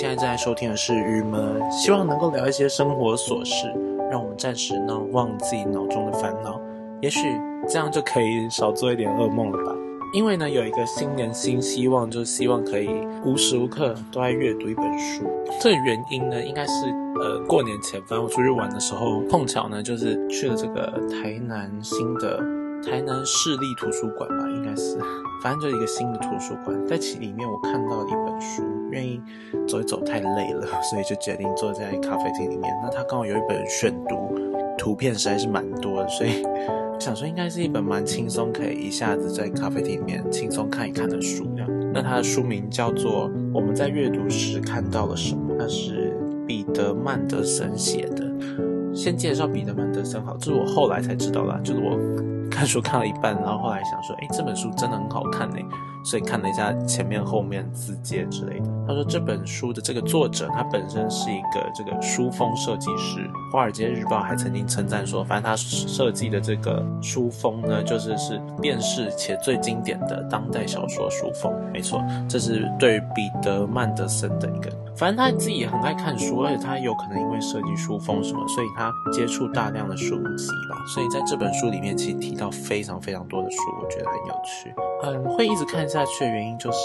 现在正在收听的是《郁闷》，希望能够聊一些生活琐事，让我们暂时呢忘记脑中的烦恼，也许这样就可以少做一点噩梦了吧。因为呢，有一个新年新希望，就是希望可以无时无刻都在阅读一本书。这原因呢，应该是呃过年前，反正我出去玩的时候，碰巧呢就是去了这个台南新的台南市立图书馆吧，应该是，反正就是一个新的图书馆，在其里面我看到了一本书，愿意走一走太累了，所以就决定坐在咖啡厅里面。那他刚好有一本选读，图片实在是蛮多的，所以。想说应该是一本蛮轻松，可以一下子在咖啡厅里面轻松看一看的书。这样，那它的书名叫做《我们在阅读时看到了什么》，它是彼得曼德森写的。先介绍彼得曼德森好，这是我后来才知道啦，就是我看书看了一半，然后后来想说，哎，这本书真的很好看呢。所以看了一下前面后面字节之类的。他说这本书的这个作者，他本身是一个这个书封设计师。华尔街日报还曾经称赞说，反正他设计的这个书封呢，就是是辨识且最经典的当代小说书封。没错，这是对彼得曼德森的一个。反正他自己也很爱看书，而且他有可能因为设计书封什么，所以他接触大量的书籍吧。所以在这本书里面，其实提到非常非常多的书，我觉得很有趣。嗯，会一直看。下去的原因就是，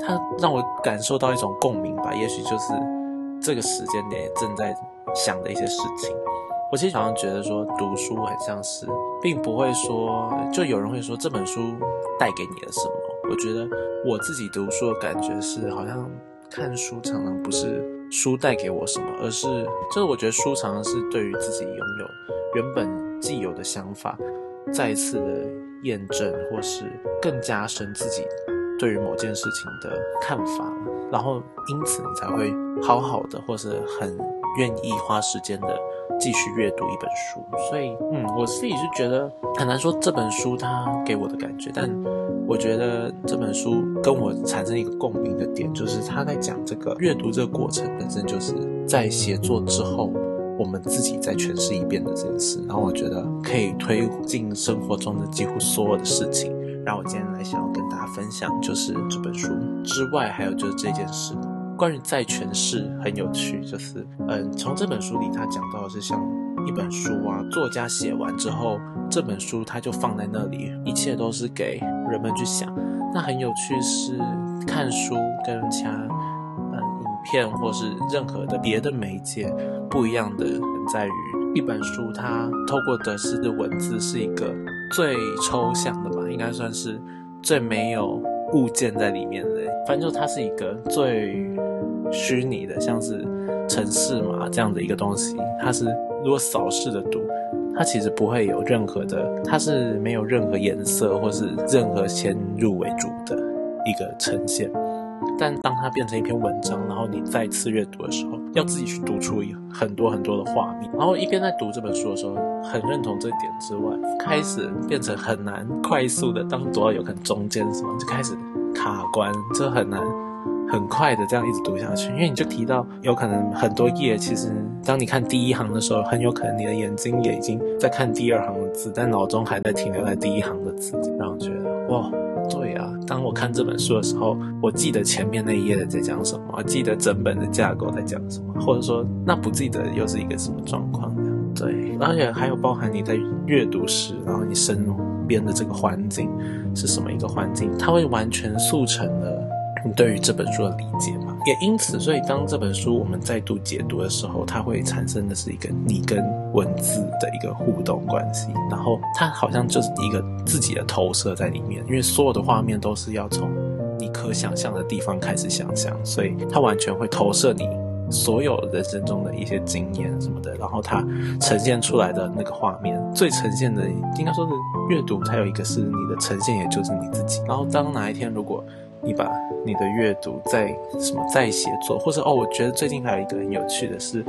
它让我感受到一种共鸣吧。也许就是这个时间点正在想的一些事情。我其实好像觉得说，读书很像是，并不会说，就有人会说这本书带给你了什么。我觉得我自己读书的感觉是，好像看书常常不是书带给我什么，而是就是我觉得书常常是对于自己拥有原本既有的想法，再一次的。验证，或是更加深自己对于某件事情的看法，然后因此你才会好好的，或是很愿意花时间的继续阅读一本书。所以，嗯，我自己是觉得很难说这本书它给我的感觉，但我觉得这本书跟我产生一个共鸣的点，就是他在讲这个阅读这个过程本身就是在写作之后。我们自己再诠释一遍的这件事，然后我觉得可以推进生活中的几乎所有的事情。然后我今天来想要跟大家分享，就是这本书之外，还有就是这件事，关于在诠释很有趣。就是嗯，从这本书里他讲到的是像一本书啊，作家写完之后，这本书他就放在那里，一切都是给人们去想。那很有趣是看书跟其他嗯影片或是任何的别的媒介。不一样的在于，一本书它透过得失的文字是一个最抽象的吧，应该算是最没有物件在里面的。反正就它是一个最虚拟的，像是城市嘛这样的一个东西。它是如果扫视的读，它其实不会有任何的，它是没有任何颜色或是任何先入为主的一个呈现。但当它变成一篇文章，然后你再次阅读的时候，要自己去读出很多很多的画面。然后一边在读这本书的时候，很认同这点之外，开始变成很难快速的。当读到有可能中间什么，就开始卡关，这很难很快的这样一直读下去。因为你就提到，有可能很多页，其实当你看第一行的时候，很有可能你的眼睛也已经在看第二行的字，但脑中还在停留在第一行的字，让我觉得哇。对啊，当我看这本书的时候，我记得前面那一页在讲什么，我记得整本的架构在讲什么，或者说那不记得又是一个什么状况？对，而且还有包含你在阅读时，然后你身边的这个环境是什么一个环境，它会完全速成了你对于这本书的理解嘛？也因此，所以当这本书我们再度解读的时候，它会产生的是一个你跟文字的一个互动关系，然后它好像就是一个自己的投射在里面，因为所有的画面都是要从你可想象的地方开始想象，所以它完全会投射你所有人生中的一些经验什么的，然后它呈现出来的那个画面，最呈现的应该说是阅读，它有一个是你的呈现，也就是你自己。然后当哪一天如果你把你的阅读在什么在写作，或者哦，我觉得最近还有一个很有趣的是，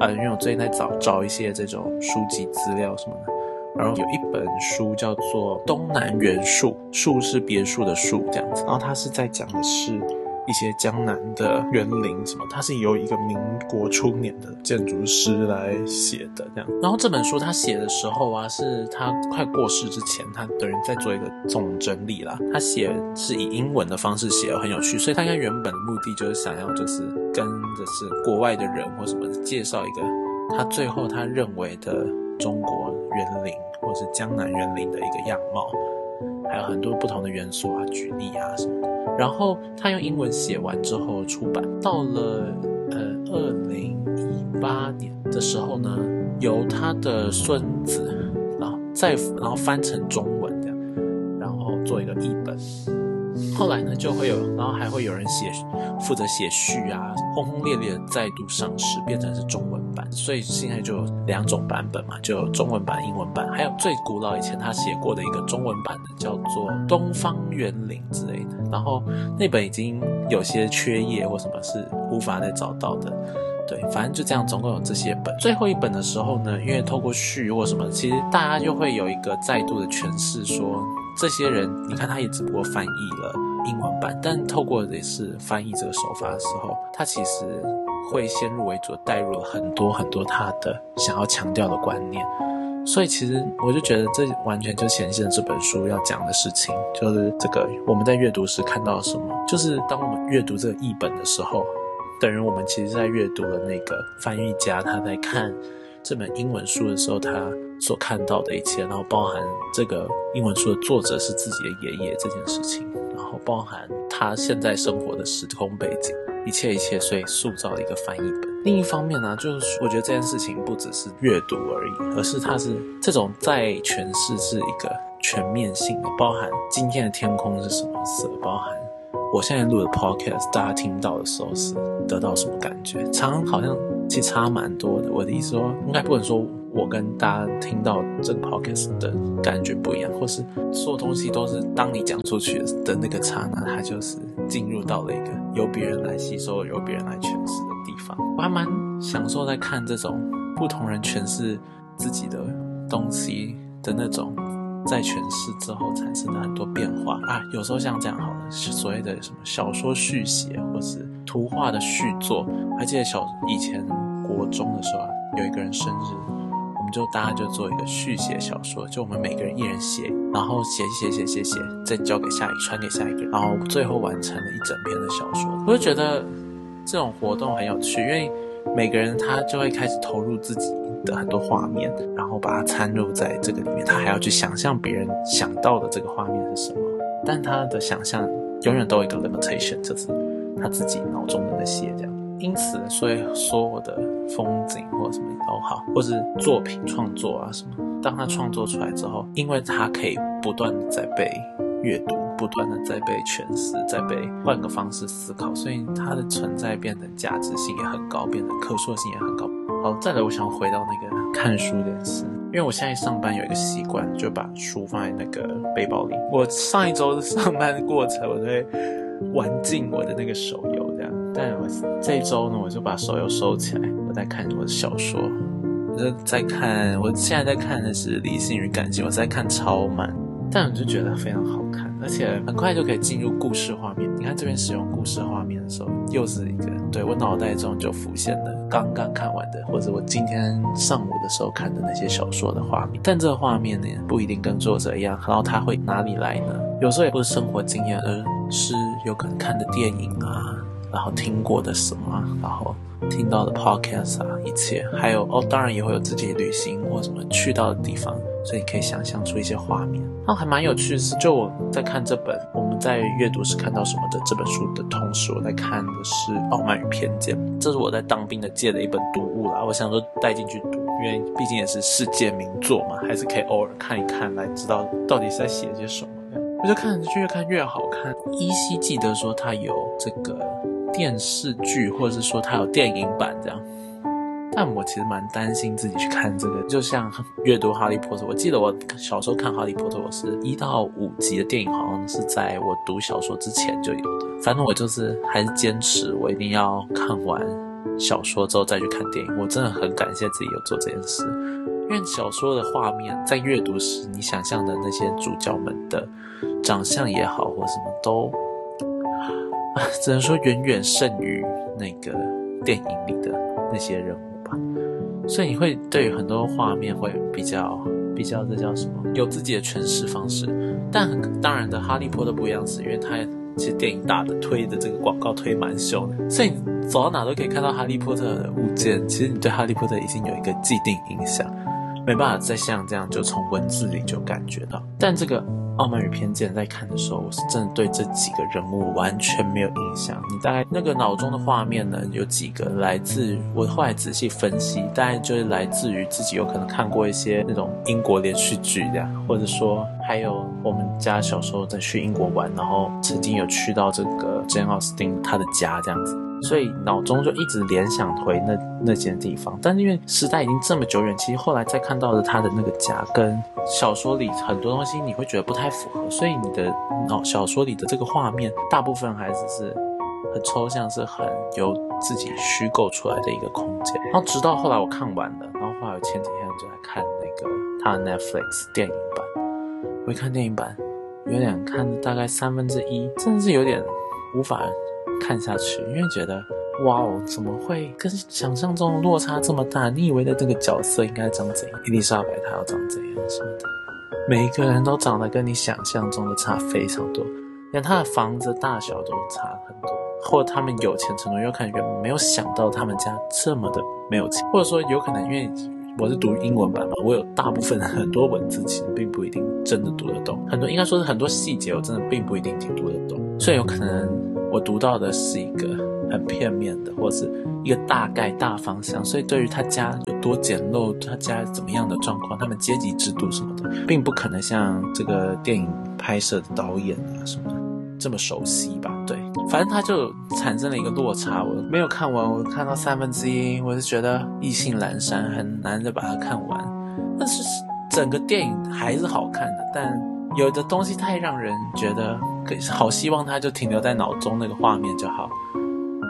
呃，因为我最近在找找一些这种书籍资料什么的，然后有一本书叫做《东南元素》，树是别墅的树这样子，然后它是在讲的是。一些江南的园林什么，它是由一个民国初年的建筑师来写的这样。然后这本书他写的时候啊，是他快过世之前，他等于在做一个总整理啦。他写是以英文的方式写，很有趣。所以他应该原本的目的就是想要就是。跟的是国外的人或什么介绍一个他最后他认为的中国园林或是江南园林的一个样貌，还有很多不同的元素啊，举例啊什么。然后他用英文写完之后出版，到了呃二零一八年的时候呢，由他的孙子，然后再然后翻成中文的，然后做一个译本。后来呢，就会有，然后还会有人写，负责写序啊，轰轰烈烈的再度上市，变成是中文版。所以现在就有两种版本嘛，就有中文版、英文版，还有最古老以前他写过的一个中文版的，叫做《东方园林》之类的。然后那本已经有些缺页或什么是无法再找到的。对，反正就这样，总共有这些本。最后一本的时候呢，因为透过序或什么，其实大家就会有一个再度的诠释，说这些人，你看他也只不过翻译了英文版，但透过的是翻译这个手法的时候，他其实会先入为主，带入了很多很多他的想要强调的观念。所以其实我就觉得这完全就显现了这本书要讲的事情，就是这个我们在阅读时看到什么，就是当我们阅读这个译本的时候。等于我们其实，在阅读了那个翻译家他在看这本英文书的时候，他所看到的一切，然后包含这个英文书的作者是自己的爷爷这件事情，然后包含他现在生活的时空背景，一切一切，所以塑造了一个翻译本。另一方面呢，就是我觉得这件事情不只是阅读而已，而是它是这种在诠释是一个全面性的，包含今天的天空是什么色，包含。我现在录的 podcast，大家听到的时候是得到什么感觉？常好像其实差蛮多的。我的意思说，应该不能说我跟大家听到这个 podcast 的感觉不一样，或是所有东西都是当你讲出去的那个刹那，它就是进入到了一个由别人来吸收、由别人来诠释的地方。我还蛮享受在看这种不同人诠释自己的东西的那种。在诠释之后产生的很多变化啊，有时候像这样好了，所谓的什么小说续写，或是图画的续作。还记得小以前国中的时候啊，有一个人生日，我们就大家就做一个续写小说，就我们每个人一人写，然后写写写写写，再交给下一传给下一个人，然后最后完成了一整篇的小说。我就觉得这种活动很有趣，因为每个人他就会开始投入自己。的很多画面，然后把它掺入在这个里面，他还要去想象别人想到的这个画面是什么，但他的想象永远都有一个 limitation，就是他自己脑中的那些这样。因此，所以所有的风景或什么都好，或是作品创作啊什么，当他创作出来之后，因为他可以不断的在被阅读，不断的在被诠释，在被换个方式思考，所以它的存在变得价值性也很高，变得可塑性也很高。好，再来，我想回到那个看书的事，因为我现在上班有一个习惯，就把书放在那个背包里。我上一周上班的过程，我都会玩尽我的那个手游这样，但我这一周呢，我就把手游收起来，我在看我的小说，我就在看，我现在在看的是《理性与感性》，我在看超慢，但我就觉得非常好看。而且很快就可以进入故事画面。你看这边使用故事画面的时候，又是一个对我脑袋中就浮现了刚刚看完的，或者我今天上午的时候看的那些小说的画面。但这个画面呢，不一定跟作者一样。然后他会哪里来呢？有时候也不是生活经验，而是有可能看的电影啊，然后听过的什么，然后听到的 podcast 啊，一切，还有哦，当然也会有自己旅行或什么去到的地方。所以可以想象出一些画面，然后还蛮有趣的是，就我在看这本我们在阅读时看到什么的这本书的同时，我在看的是《傲慢与偏见》，这是我在当兵的借的一本读物啦。我想说带进去读，因为毕竟也是世界名作嘛，还是可以偶尔看一看，来知道到底是在写些什么。我就看就越看越好看。依稀记得说它有这个电视剧，或者是说它有电影版这样。但我其实蛮担心自己去看这个，就像阅读《哈利波特》。我记得我小时候看《哈利波特》，我是一到五集的电影，好像是在我读小说之前就有的。反正我就是还是坚持，我一定要看完小说之后再去看电影。我真的很感谢自己有做这件事，因为小说的画面在阅读时，你想象的那些主角们的长相也好，或什么都，只能说远远胜于那个电影里的那些人物吧。所以你会对很多画面会比较比较，这叫什么？有自己的诠释方式。但很当然的，哈利波特不一样是，因为它其实电影大的推的这个广告推蛮凶的，所以你走到哪都可以看到哈利波特的物件。其实你对哈利波特已经有一个既定印象，没办法再像这样就从文字里就感觉到。但这个。《傲慢与偏见》在看的时候，我是真的对这几个人物完全没有印象。你大概那个脑中的画面呢，有几个来自我后来仔细分析，大概就是来自于自己有可能看过一些那种英国连续剧这样，或者说还有我们家小时候在去英国玩，然后曾经有去到这个 Jane Austen 他的家这样子。所以脑中就一直联想回那那间地方，但是因为时代已经这么久远，其实后来再看到的他的那个家，跟小说里很多东西你会觉得不太符合，所以你的脑小说里的这个画面大部分还是是很抽象，是很由自己虚构出来的一个空间。然后直到后来我看完了，然后后来前几天就在看那个他的 Netflix 电影版，我一看电影版，有点看大概三分之一，真的是有点无法。看下去，因为觉得哇哦，怎么会跟想象中落差这么大？你以为的这个角色应该长怎样？伊丽莎白她要长怎样什么的？每一个人都长得跟你想象中的差非常多，连他的房子大小都差很多，或者他们有钱程度，有可能没有想到他们家这么的没有钱，或者说有可能因为我是读英文版嘛，我有大部分很多文字其实并不一定真的读得懂，很多应该说是很多细节我真的并不一定听读得懂，所以有可能。我读到的是一个很片面的，或者是一个大概大方向，所以对于他家有多简陋，他家怎么样的状况，他们阶级制度什么的，并不可能像这个电影拍摄的导演啊什么的这么熟悉吧？对，反正他就产生了一个落差。我没有看完，我看到三分之一，我是觉得意兴阑珊，很难的把它看完。但是整个电影还是好看的，但有的东西太让人觉得可。好希望它就停留在脑中那个画面就好。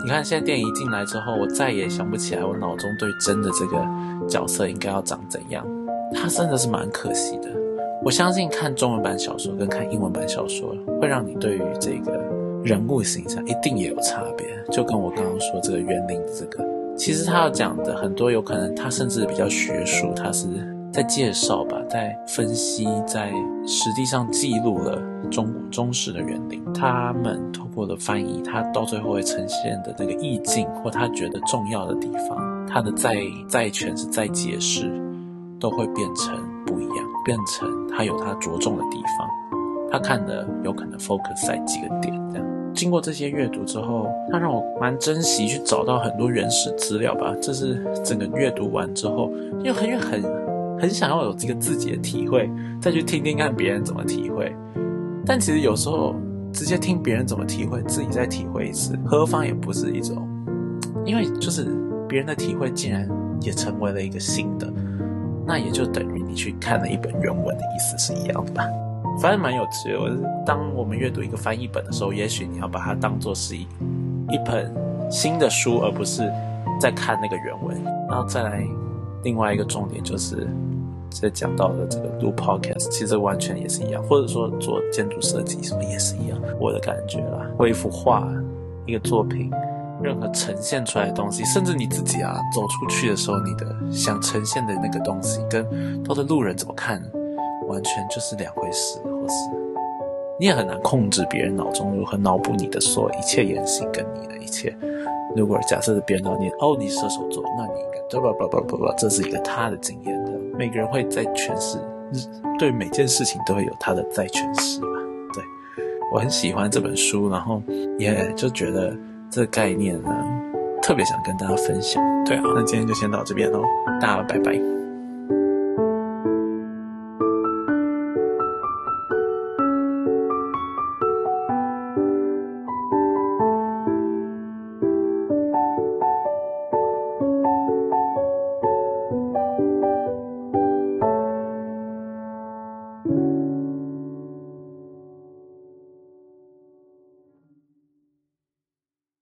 你看现在电影一进来之后，我再也想不起来我脑中对真的这个角色应该要长怎样。它真的是蛮可惜的。我相信看中文版小说跟看英文版小说，会让你对于这个人物形象一定也有差别。就跟我刚刚说这个园林这个，其实他要讲的很多有可能他甚至比较学术，他是。在介绍吧，在分析，在实际上记录了中中式的园林。他们通过了翻译，他到最后会呈现的那个意境，或他觉得重要的地方，他的再再诠释、再解释，都会变成不一样，变成他有他着重的地方。他看的有可能 focus 在几个点，这样。经过这些阅读之后，他让我蛮珍惜去找到很多原始资料吧。这是整个阅读完之后，又很很。很想要有这个自己的体会，再去听听看别人怎么体会。但其实有时候直接听别人怎么体会，自己再体会一次，何妨也不是一种。因为就是别人的体会，竟然也成为了一个新的，那也就等于你去看了一本原文的意思是一样的吧。反正蛮有趣的。当我们阅读一个翻译本的时候，也许你要把它当做是一一本新的书，而不是在看那个原文，然后再来。另外一个重点就是，在讲到的这个录 podcast，其实完全也是一样，或者说做建筑设计什么也是一样。我的感觉啦，为一幅画、一个作品，任何呈现出来的东西，甚至你自己啊，走出去的时候，你的想呈现的那个东西，跟他的路人怎么看，完全就是两回事，或是你也很难控制别人脑中如何脑补你的所有一切言行跟你的一切。如果假设是别人脑你哦，你射手座，那你应该不不不不不，这是一个他的经验的。每个人会在诠释，对每件事情都会有他的在诠释吧。对我很喜欢这本书，然后也就觉得这个概念呢，特别想跟大家分享。对啊，那今天就先到这边喽，大家拜拜。